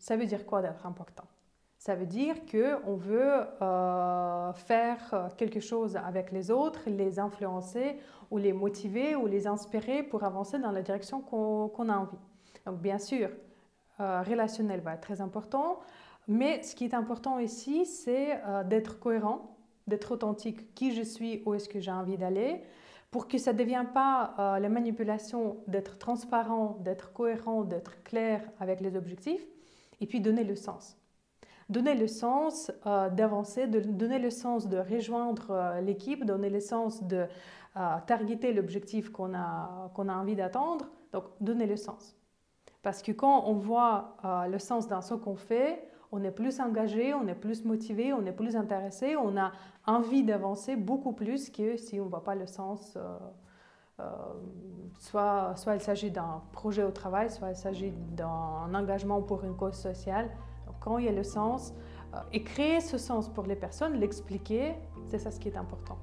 Ça veut dire quoi d'être impactant Ça veut dire qu'on veut euh, faire quelque chose avec les autres, les influencer ou les motiver ou les inspirer pour avancer dans la direction qu'on a envie. Donc bien sûr, euh, relationnel va être très important, mais ce qui est important ici, c'est euh, d'être cohérent, d'être authentique, qui je suis, où est-ce que j'ai envie d'aller, pour que ça ne devienne pas euh, la manipulation d'être transparent, d'être cohérent, d'être clair avec les objectifs, et puis donner le sens. Donner le sens d'avancer, de donner le sens de rejoindre l'équipe, donner le sens de targeter l'objectif qu'on a, qu'on a envie d'attendre. Donc, donner le sens. Parce que quand on voit euh, le sens dans ce qu'on fait, on est plus engagé, on est plus motivé, on est plus intéressé, on a envie d'avancer beaucoup plus que si on ne voit pas le sens. Euh, euh, soit, soit il s'agit d'un projet au travail, soit il s'agit d'un engagement pour une cause sociale. Donc, quand il y a le sens, et créer ce sens pour les personnes, l'expliquer, c'est ça ce qui est important.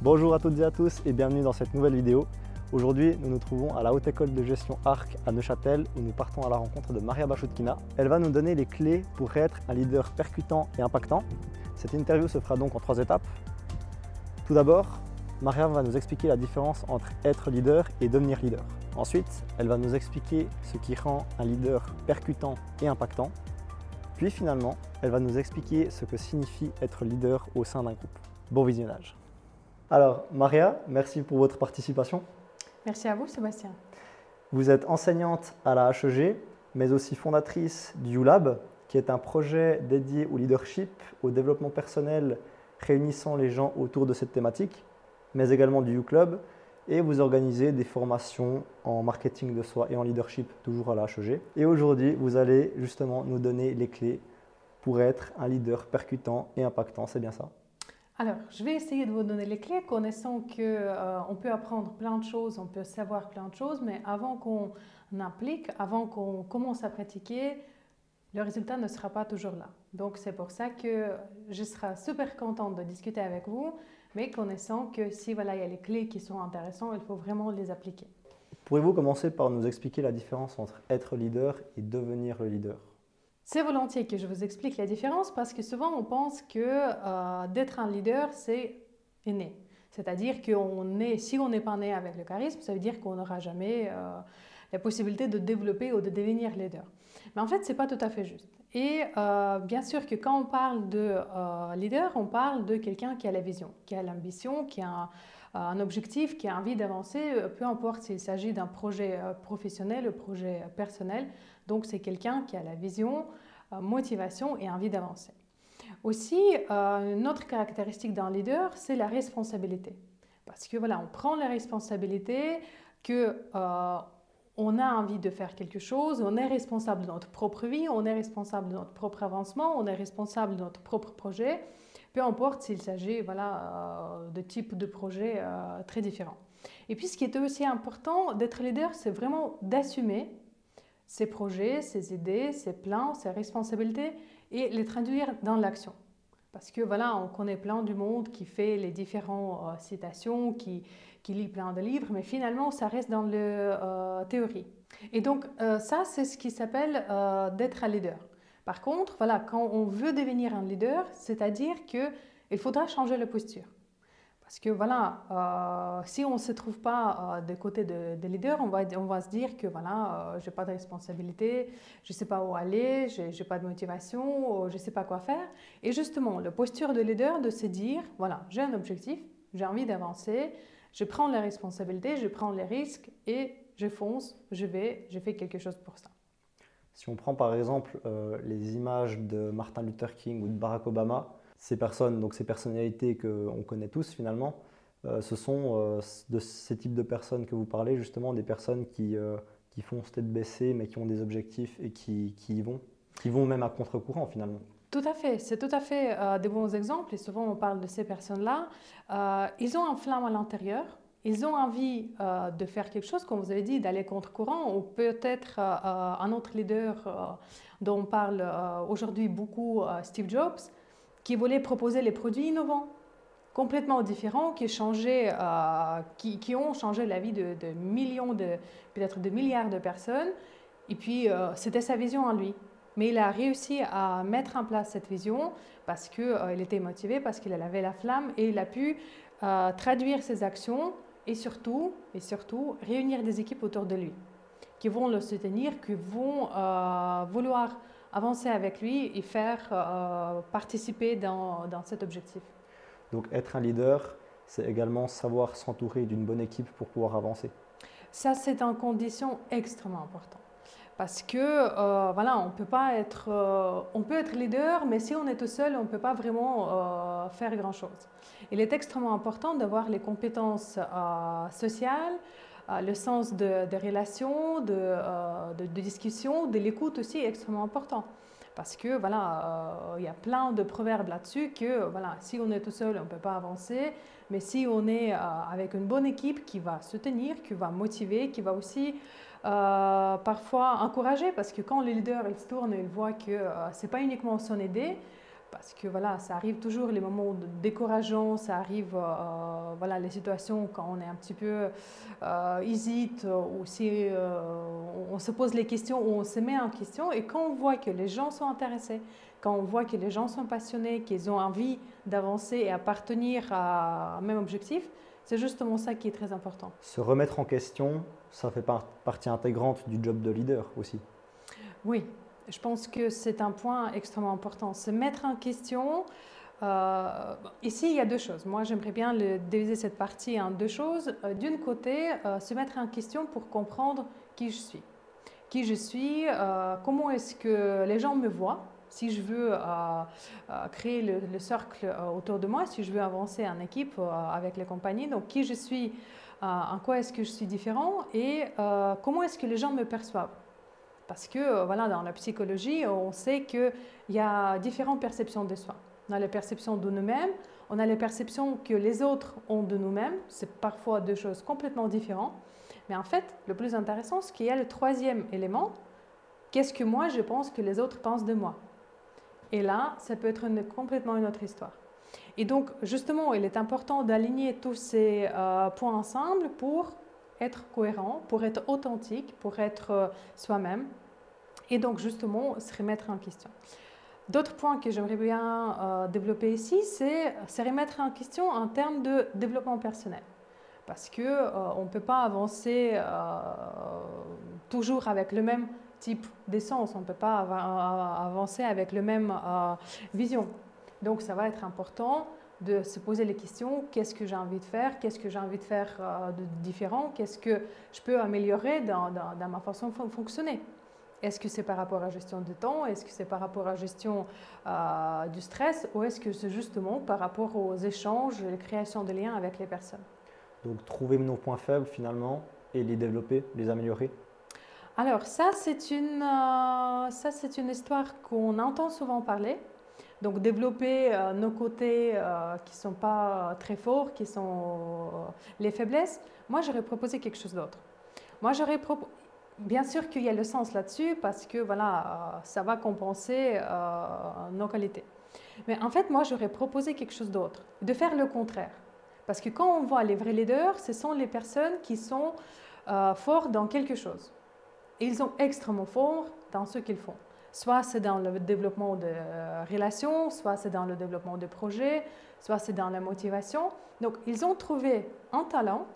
Bonjour à toutes et à tous et bienvenue dans cette nouvelle vidéo. Aujourd'hui, nous nous trouvons à la Haute École de Gestion ARC à Neuchâtel où nous partons à la rencontre de Maria Bachoutkina. Elle va nous donner les clés pour être un leader percutant et impactant. Cette interview se fera donc en trois étapes. Tout d'abord, Maria va nous expliquer la différence entre être leader et devenir leader. Ensuite, elle va nous expliquer ce qui rend un leader percutant et impactant. Puis finalement, elle va nous expliquer ce que signifie être leader au sein d'un groupe. Bon visionnage. Alors, Maria, merci pour votre participation. Merci à vous, Sébastien. Vous êtes enseignante à la HEG, mais aussi fondatrice du ULab, qui est un projet dédié au leadership, au développement personnel, réunissant les gens autour de cette thématique, mais également du U-Club. Et vous organisez des formations en marketing de soi et en leadership, toujours à la HEG. Et aujourd'hui, vous allez justement nous donner les clés pour être un leader percutant et impactant, c'est bien ça? Alors, je vais essayer de vous donner les clés, connaissant qu'on euh, peut apprendre plein de choses, on peut savoir plein de choses, mais avant qu'on applique, avant qu'on commence à pratiquer, le résultat ne sera pas toujours là. Donc, c'est pour ça que je serai super contente de discuter avec vous, mais connaissant que si voilà, il y a les clés qui sont intéressantes, il faut vraiment les appliquer. Pourriez-vous commencer par nous expliquer la différence entre être leader et devenir le leader? C'est volontiers que je vous explique la différence parce que souvent on pense que euh, d'être un leader, c'est inné. C'est-à-dire que est, si on n'est pas né avec le charisme, ça veut dire qu'on n'aura jamais euh, la possibilité de développer ou de devenir leader. Mais en fait, ce n'est pas tout à fait juste. Et euh, bien sûr que quand on parle de leader, on parle de quelqu'un qui a la vision, qui a l'ambition, qui a un, un, objectif, qui a envie d'avancer, peu importe s'il s'agit d'un projet professionnel ou projet personnel. Donc c'est quelqu'un qui a la vision, euh, motivation et envie d'avancer. Aussi, euh, une autre caractéristique d'un leader, c'est la responsabilité. Parce que voilà, on prend la responsabilité que euh, on a envie de faire quelque chose, on est responsable de notre propre vie, on est responsable de notre propre avancement, on est responsable de notre propre projet, peu importe s'il s'agit voilà, de types de projets très différents. Et puis ce qui est aussi important d'être leader, c'est vraiment d'assumer ses projets, ses idées, ses plans, ses responsabilités et les traduire dans l'action. Parce que voilà, on connaît plein du monde qui fait les différentes euh, citations, qui, qui, lit plein de livres, mais finalement, ça reste dans la euh, théorie. Et donc, euh, ça, c'est ce qui s'appelle d'être un leader. Par contre, voilà, quand on veut devenir un leader, c'est-à-dire qu'il faudra changer la posture. Parce que voilà, euh, si on ne se trouve pas euh, des côtés de, de leader, on va, on va se dire que voilà, euh, je n'ai pas de responsabilité, je ne sais pas où aller, je n'ai pas de motivation, je ne sais pas quoi faire. Et justement, la posture de leader de se dire, voilà, j'ai un objectif, j'ai envie d'avancer, je prends les responsabilités, je prends les risques et je fonce, je vais, je fais quelque chose pour ça. Si on prend par exemple les images de Martin Luther King ou de Barack Obama, ces personnes, donc ces personnalités qu'on connaît tous finalement, euh, ce sont euh, de ces types de personnes que vous parlez, justement des personnes qui, euh, qui font tête baissée mais qui ont des objectifs et qui, qui y vont, qui vont même à contre-courant finalement. Tout à fait, c'est tout à fait des bons exemples et souvent on parle de ces personnes-là. ils ont un flamme à l'intérieur, ils ont envie de faire quelque chose, comme vous avez dit, d'aller contre-courant, ou peut-être un autre leader dont on parle aujourd'hui beaucoup, Steve Jobs, qui voulaient proposer les produits innovants, complètement différents, qui, changeaient, euh, qui, ont changé la vie de, millions, de, peut-être de milliards de personnes. Et puis, euh, c'était sa vision en lui. Mais il a réussi à mettre en place cette vision parce qu'il euh, était motivé, parce qu'il avait la flamme et il a pu traduire ses actions et surtout, et surtout réunir des équipes autour de lui qui vont le soutenir, qui vont vouloir avancer avec lui et faire participer dans, dans cet objectif. Donc être un leader, c'est également savoir s'entourer d'une bonne équipe pour pouvoir avancer. Ça, c'est une condition extrêmement importante. Parce que, euh, voilà, on peut pas être, euh, on peut être leader, mais si on est tout seul, on ne peut pas vraiment euh, faire grand-chose. Il est extrêmement important d'avoir les compétences sociales, le sens de, de relations, de, de, de, discussion, de l'écoute aussi extrêmement important. Parce que, voilà, il y a plein de proverbes là-dessus que, voilà, si on est tout seul, on ne peut pas avancer. Mais si on est avec une bonne équipe qui va soutenir, qui va motiver, qui va aussi euh, parfois encourager parce que quand le leader il se tourne, il voit que euh, c'est pas uniquement son idée, parce que voilà, ça arrive toujours les moments décourageants, ça arrive euh, voilà les situations quand on est un petit peu hésite ou si on se pose les questions ou on se met en question et quand on voit que les gens sont intéressés, quand on voit que les gens sont passionnés, qu'ils ont envie d'avancer et appartenir à un même objectif, c'est justement ça qui est très important. Se remettre en question, ça fait partie intégrante du job de leader aussi. Oui, je pense que c'est un point extrêmement important. Se mettre en question. Euh, ici, il y a deux choses. Moi, j'aimerais bien diviser cette partie en deux choses. Euh, d'une côté, euh, se mettre en question pour comprendre qui je suis. Qui je suis, comment est-ce que les gens me voient, si je veux euh, euh, créer le, cercle euh, autour de moi, si je veux avancer en équipe avec les compagnies, donc qui je suis, en quoi est-ce que je suis différent? Et comment est-ce que les gens me perçoivent? Parce que voilà, dans la psychologie, on sait qu'il y a différentes perceptions de soi. On a les perceptions de nous-mêmes, on a les perceptions que les autres ont de nous-mêmes. C'est parfois deux choses complètement différentes. Mais en fait, le plus intéressant, c'est qu'il y a le troisième élément. Qu'est-ce que moi, je pense que les autres pensent de moi? Et là, ça peut être complètement une autre histoire. Et donc, justement, il est important d'aligner tous ces euh, points ensemble pour être cohérent, pour être authentique, pour être euh, soi-même. Et donc, justement, se remettre en question. D'autres points que j'aimerais bien euh, développer ici, c'est se remettre en question en termes de développement personnel. Parce qu'on ne peut pas avancer toujours avec le même type d'essence. On ne peut pas avancer avec la même euh, vision. Donc, ça va être important de se poser les questions. Qu'est-ce que j'ai envie de faire? Qu'est-ce que j'ai envie de faire euh, de différent? Qu'est-ce que je peux améliorer dans, ma façon de fonctionner? Est-ce que c'est par rapport à la gestion du temps? Est-ce que c'est par rapport à la gestion euh, du stress? Ou est-ce que c'est justement par rapport aux échanges et la création de liens avec les personnes? Donc, trouver nos points faibles finalement et les développer, les améliorer. Alors ça, c'est une, euh, ça, c'est une histoire qu'on entend souvent parler. Donc développer euh, nos côtés euh, qui ne sont pas très forts, qui sont les faiblesses. Moi, j'aurais proposé quelque chose d'autre. Moi, j'aurais. Bien sûr qu'il y a le sens là-dessus parce que voilà, ça va compenser nos qualités. Mais en fait, moi, j'aurais proposé quelque chose d'autre, de faire le contraire. Parce que quand on voit les vrais leaders, ce sont les personnes qui sont forts dans quelque chose ils sont extrêmement forts dans ce qu'ils font. Soit c'est dans le développement de euh, relations, soit c'est dans le développement de projets, soit c'est dans la motivation. Donc, ils ont trouvé un talent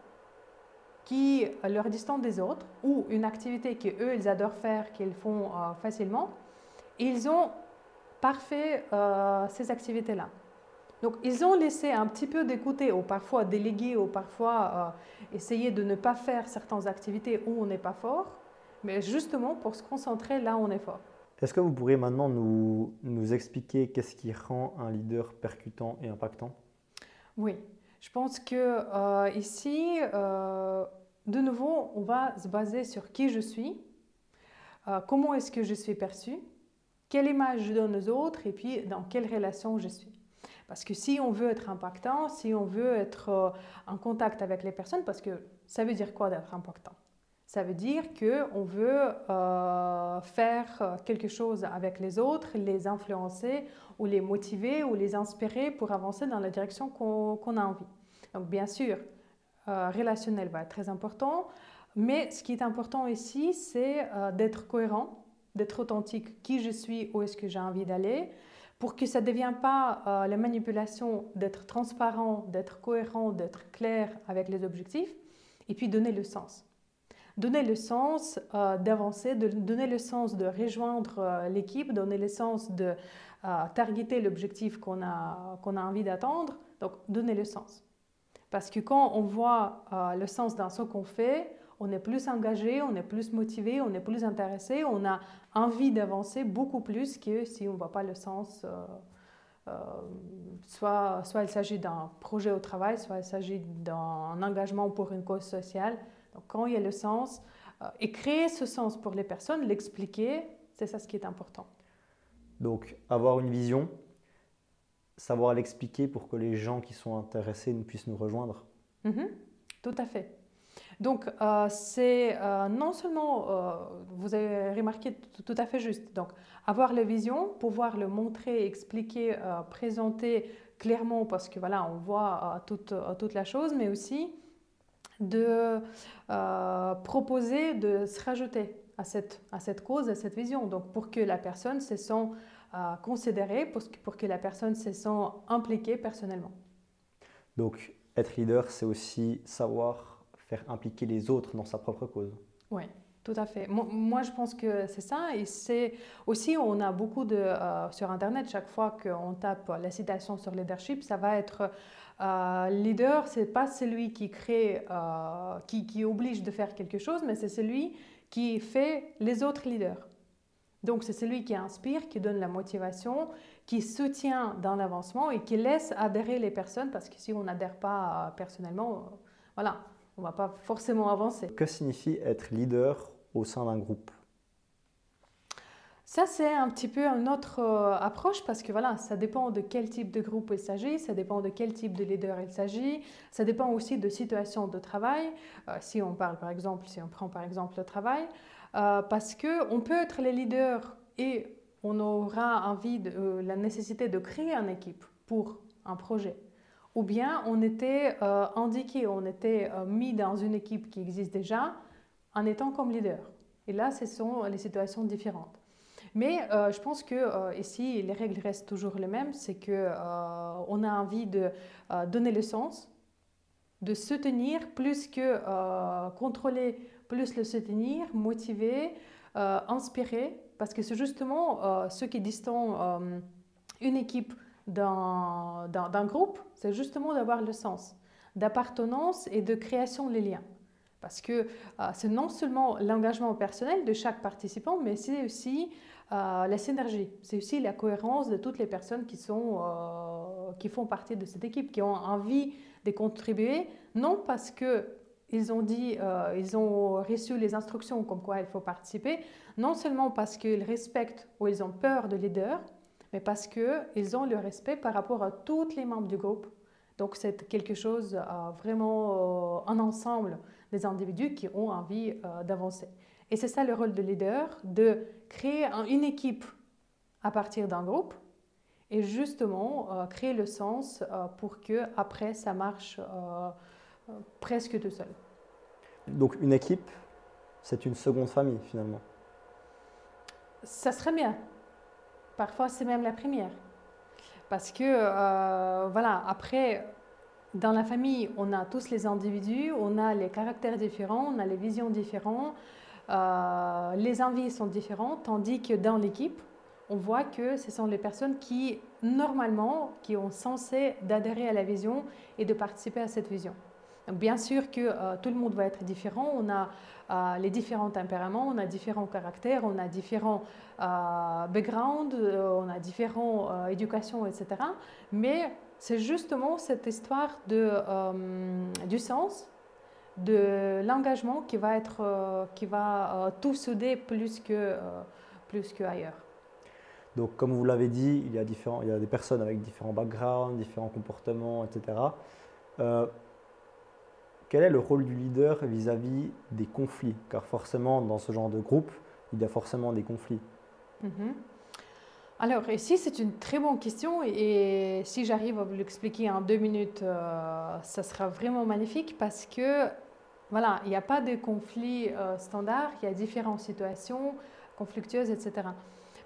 qui leur distant des autres ou une activité qu'eux, ils adorent faire, qu'ils font euh, facilement. ils ont parfait euh, ces activités-là. Donc, ils ont laissé un petit peu d'écouter, ou parfois déléguer, ou parfois essayer de ne pas faire certaines activités où on n'est pas fort mais justement pour se concentrer là où on est fort. Est-ce que vous pourriez maintenant nous, nous expliquer qu'est-ce qui rend un leader percutant et impactant? Oui, je pense que euh, ici, euh, de nouveau, on va se baser sur qui je suis, euh, comment est-ce que je suis perçu, quelle image je donne aux autres et puis dans quelle relation je suis. Parce que si on veut être impactant, si on veut être en contact avec les personnes, parce que ça veut dire quoi d'être impactant? Ça veut dire qu'on veut euh, faire quelque chose avec les autres, les influencer ou les motiver ou les inspirer pour avancer dans la direction qu'on a envie. Donc bien sûr, euh, relationnel va être très important. Mais ce qui est important ici, c'est d'être cohérent, d'être authentique, qui je suis, où est-ce que j'ai envie d'aller, pour que ça ne devienne pas la manipulation d'être transparent, d'être cohérent, d'être clair avec les objectifs, et puis donner le sens donner le sens euh, d'avancer, de donner le sens de rejoindre euh, l'équipe, donner le sens de euh, targeter l'objectif qu'on a, qu'on a envie d'attendre. Donc, donner le sens. Parce que quand on voit le sens dans ce qu'on fait, on est plus engagé, on est plus motivé, on est plus intéressé, on a envie d'avancer beaucoup plus que si on ne voit pas le sens. soit il s'agit d'un projet au travail, soit il s'agit d'un engagement pour une cause sociale. Donc, quand il y a le sens, euh, et créer ce sens pour les personnes, l'expliquer, c'est ça ce qui est important. Donc, avoir une vision, savoir l'expliquer pour que les gens qui sont intéressés puissent nous rejoindre. Mhm. tout à fait. Donc, euh, c'est euh, non seulement, vous avez remarqué tout, à fait juste, donc avoir la vision, pouvoir le montrer, expliquer, présenter clairement, parce que voilà, on voit toute, toute la chose, mais aussi de euh, proposer de se rajouter à cette, à cette cause, à cette vision. Donc pour que la personne se sent euh, considérée, pour que, pour que la personne se sent impliquée personnellement. Donc être leader, c'est aussi savoir faire impliquer les autres dans sa propre cause. Oui, tout à fait. Moi, je pense que c'est ça. Et c'est aussi, on a beaucoup de. Euh, sur Internet, chaque fois qu'on tape la citation sur leadership, ça va être euh, leader, c'est pas celui qui crée, euh, qui, qui, oblige de faire quelque chose, mais c'est celui qui fait les autres leaders. Donc c'est celui qui inspire, qui donne la motivation, qui soutient dans l'avancement et qui laisse adhérer les personnes, parce que si on n'adhère pas euh, personnellement, voilà, on va pas forcément avancer. Que signifie être leader au sein d'un groupe ça, c'est un petit peu une autre euh, approche parce que voilà, ça dépend de quel type de groupe il s'agit, ça dépend de quel type de leader il s'agit, ça dépend aussi de situation de travail. Euh, si on parle par exemple, si on prend par exemple le travail, euh, parce que on peut être les leaders et on aura envie de la nécessité de créer une équipe pour un projet. Ou bien on était indiqué, on était mis dans une équipe qui existe déjà en étant comme leader. Et là, ce sont les situations différentes. Mais euh, je pense que euh, ici, les règles restent toujours les mêmes. C'est euh, on a envie de donner le sens, de soutenir plus que contrôler, plus le soutenir, motiver, inspirer. Parce que c'est justement ce qui distingue une équipe d'un groupe, c'est justement d'avoir le sens d'appartenance et de création des liens. Parce que c'est non seulement l'engagement personnel de chaque participant, mais c'est aussi euh, la synergie, c'est aussi la cohérence de toutes les personnes qui, sont, euh, qui font partie de cette équipe, qui ont envie de contribuer, non parce que ils ont dit, euh, ils ont reçu les instructions comme quoi il faut participer, non seulement parce qu'ils respectent ou ils ont peur de leader, mais parce qu'ils ont le respect par rapport à tous les membres du groupe. Donc c'est quelque chose vraiment un ensemble des individus qui ont envie d'avancer. Et c'est ça le rôle de leader, de créer une équipe à partir d'un groupe et justement euh, créer le sens euh, pour que après ça marche euh, presque tout seul. Donc une équipe, c'est une seconde famille finalement. Ça serait bien. Parfois c'est même la première. Parce que voilà, après, dans la famille, on a tous les individus, on a les caractères différents, on a les visions différentes. Euh, les envies sont différentes, tandis que dans l'équipe, on voit que ce sont les personnes qui, normalement, qui ont censé d'adhérer à la vision et de participer à cette vision. bien sûr que euh, tout le monde va être différent, on a euh, les différents tempéraments, on a différents caractères, on a différents backgrounds, on a différentes éducations, etc. Mais c'est justement cette histoire de, du sens de l'engagement qui va être euh, qui va euh, tout souder plus que euh, plus qu'ailleurs. Donc comme vous l'avez dit, il y a différents, il y a des personnes avec différents backgrounds, différents comportements, etc. quel est le rôle du leader vis-à-vis des conflits? Car forcément, dans ce genre de groupe, il y a forcément des conflits. Mhm. Alors ici, c'est une très bonne question et si j'arrive à vous l'expliquer en deux minutes, ça sera vraiment magnifique parce que voilà, il n'y a pas de conflit euh, standard, il y a différentes situations conflictueuses, etc.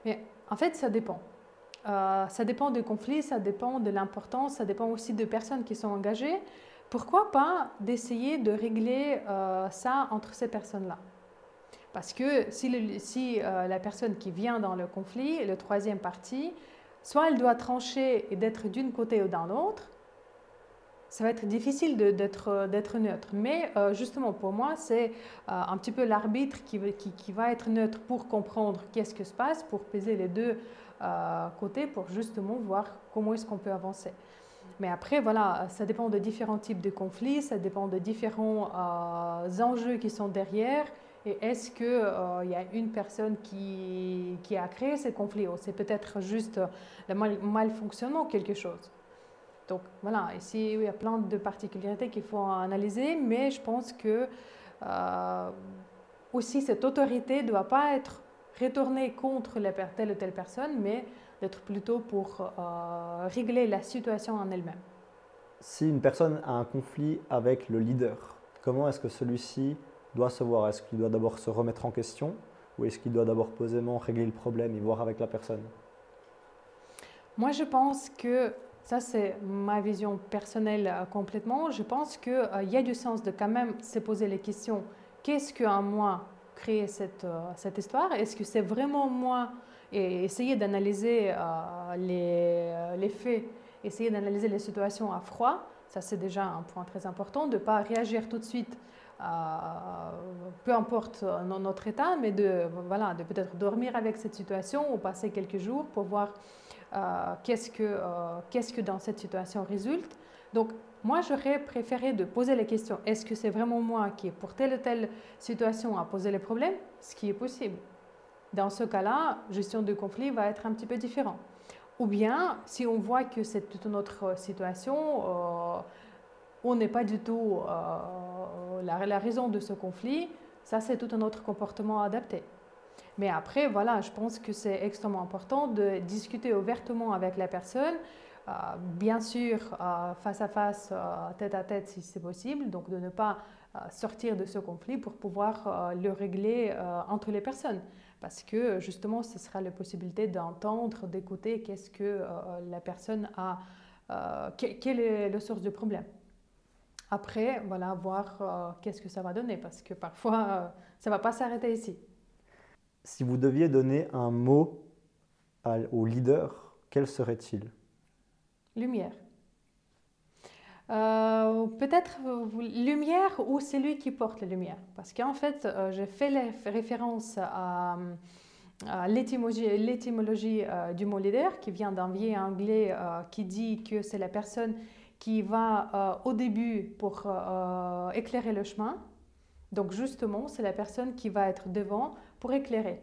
Mais en fait, ça dépend. Euh, ça dépend du conflit, ça dépend de l'importance, ça dépend aussi des personnes qui sont engagées. Pourquoi pas d'essayer de régler euh, ça entre ces personnes-là? Parce que si, si la personne qui vient dans le conflit, le troisième parti, soit elle doit trancher et d'être d'une côté ou d'un autre, ça va être difficile d'être neutre. Mais euh, justement, pour moi, c'est euh, un petit peu l'arbitre qui, qui, va être neutre pour comprendre qu'est-ce qui se passe, pour peser les deux euh, côtés, pour justement voir comment est-ce qu'on peut avancer. Mais après, voilà, ça dépend de différents types de conflits, ça dépend de différents enjeux qui sont derrière. Et est-ce qu'il y a une personne qui, a créé ces conflits ou c'est peut-être juste le mal, fonctionnement quelque chose? Donc voilà, ici il y a plein de particularités qu'il faut analyser, mais je pense que euh, aussi cette autorité ne doit pas être retournée contre la, telle ou telle personne, mais d'être plutôt pour euh, régler la situation en elle-même. Si une personne a un conflit avec le leader, comment est-ce que celui-ci doit se voir Est-ce qu'il doit d'abord se remettre en question ou est-ce qu'il doit d'abord posément régler le problème et voir avec la personne? Moi, je pense que ça, c'est ma vision personnelle euh, complètement. Je pense qu'il euh, y a du sens de quand même se poser les questions. Qu'est-ce qu'un moi crée cette, euh, cette histoire? Est-ce que c'est vraiment moi? Et essayer d'analyser les, les, faits, essayer d'analyser les situations à froid. Ça, c'est déjà un point très important, de ne pas réagir tout de suite peu importe notre état, mais de, voilà, de peut-être dormir avec cette situation ou passer quelques jours pour voir euh, qu'est-ce que, euh, que dans cette situation résulte. Donc, moi, j'aurais préféré de poser les questions. Est-ce que c'est vraiment moi qui, pour telle ou telle situation, a posé les problèmes? Ce qui est possible. Dans ce cas-là, gestion du conflit va être un petit peu différent. Ou bien, si on voit que c'est toute une autre situation, euh, on n'est pas du tout la, raison de ce conflit, ça c'est tout un autre comportement adapté. Mais après, voilà, je pense que c'est extrêmement important de discuter ouvertement avec la personne, euh, bien sûr euh, face à face, euh, tête à tête si c'est possible, donc de ne pas sortir de ce conflit pour pouvoir le régler entre les personnes. Parce que justement, ce sera la possibilité d'entendre, d'écouter qu'est-ce que la personne a, quelle est la source du problème. Après, voilà, voir qu'est-ce que ça va donner, parce que parfois, ça ne va pas s'arrêter ici. Si vous deviez donner un mot au leader, quel serait-il? Lumière. Euh, peut-être lumière ou celui qui porte la lumière. Parce qu'en fait, euh, j'ai fait référence à, l'étymologie euh, du mot leader, qui vient d'un vieil anglais qui dit que c'est la personne qui va au début pour éclairer le chemin. Donc justement, c'est la personne qui va être devant pour éclairer,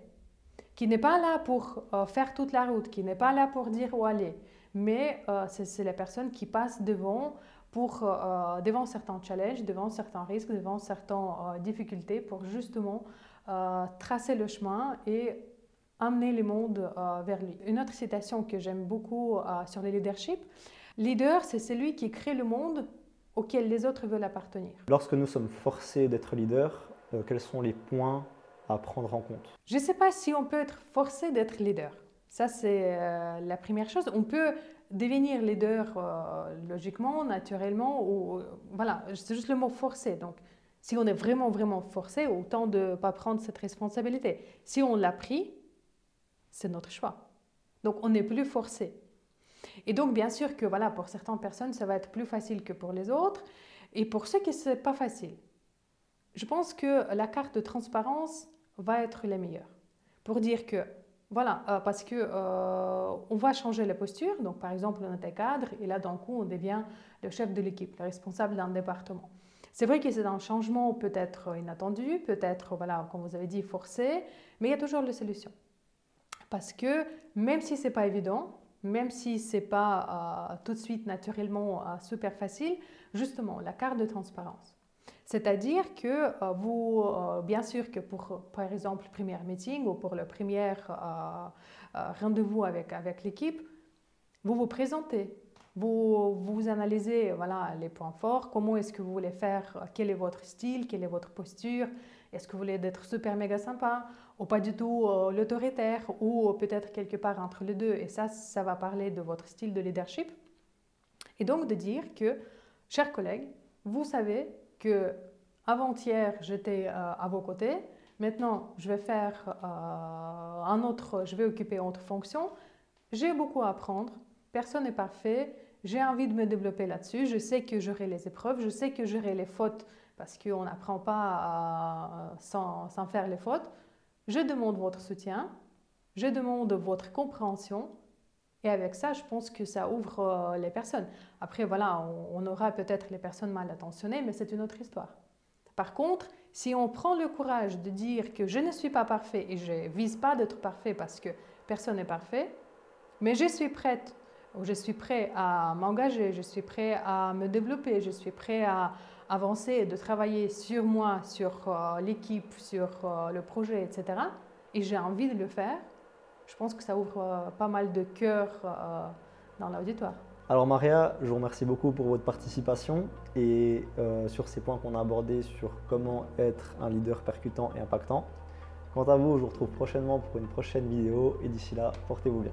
qui n'est pas là pour euh, faire toute la route, qui n'est pas là pour dire où aller, mais euh, c'est la personne qui passe devant pour, euh, devant certains challenges, devant certains risques, devant certaines difficultés pour justement tracer le chemin et amener le monde vers lui. Une autre citation que j'aime beaucoup sur le leadership, leader, c'est celui qui crée le monde auquel les autres veulent appartenir. Lorsque nous sommes forcés d'être leader, quels sont les points à prendre en compte? Je ne sais pas si on peut être forcé d'être leader. Ça, c'est euh, la première chose. On peut devenir leader euh, logiquement, naturellement, ou euh, voilà, c'est juste le mot forcé. Donc, si on est vraiment, vraiment forcé, autant de ne pas prendre cette responsabilité. Si on l'a pris, c'est notre choix. Donc, on n'est plus forcé. Et donc, bien sûr que voilà, pour certaines personnes, ça va être plus facile que pour les autres. Et pour ceux qui ce n'est pas facile, je pense que la carte de transparence, va être la meilleure. Pour dire que, voilà, euh, parce que euh, on va changer la posture. Donc, par exemple, on était cadre et là, d'un coup, on devient le chef de l'équipe, le responsable d'un département. C'est vrai que c'est un changement peut-être inattendu, peut-être, voilà, comme vous avez dit, forcé, mais il y a toujours la solution. Parce que même si c'est pas évident, même si c'est pas euh, tout de suite naturellement super facile, justement, la carte de transparence. C'est-à-dire que euh, vous, euh, bien sûr que pour, par exemple, le premier meeting ou pour le premier euh, rendez-vous avec, avec l'équipe, vous vous présentez. Vous, vous analysez voilà, les points forts, comment est-ce que vous voulez faire, quel est votre style, quelle est votre posture, est-ce que vous voulez être super méga sympa? Ou pas du tout euh, l'autoritaire ou peut-être quelque part entre les deux. Et ça, ça va parler de votre style de leadership. Et donc de dire que, chers collègues, vous savez que avant-hier j'étais euh, à vos côtés, maintenant je vais faire euh, un autre, je vais occuper une autre fonction. J'ai beaucoup à apprendre, personne n'est parfait, j'ai envie de me développer là-dessus. Je sais que j'aurai les épreuves, je sais que j'aurai les fautes parce qu'on n'apprend pas sans, sans, faire les fautes. Je demande votre soutien, je demande votre compréhension. Et avec ça, je pense que ça ouvre euh, les personnes. Après, voilà, on, aura peut-être les personnes mal intentionnées, mais c'est une autre histoire. Par contre, si on prend le courage de dire que je ne suis pas parfait et je vise pas d'être parfait parce que personne n'est parfait, mais je suis prête je suis prêt à m'engager, je suis prêt à me développer, je suis prêt à avancer et de travailler sur moi, sur euh, l'équipe, sur euh, le projet, etc. Et j'ai envie de le faire. Je pense que ça ouvre euh, pas mal de cœurs dans l'auditoire. Alors Maria, je vous remercie beaucoup pour votre participation et sur ces points qu'on a abordés sur comment être un leader percutant et impactant. Quant à vous, je vous retrouve prochainement pour une prochaine vidéo et d'ici là, portez-vous bien.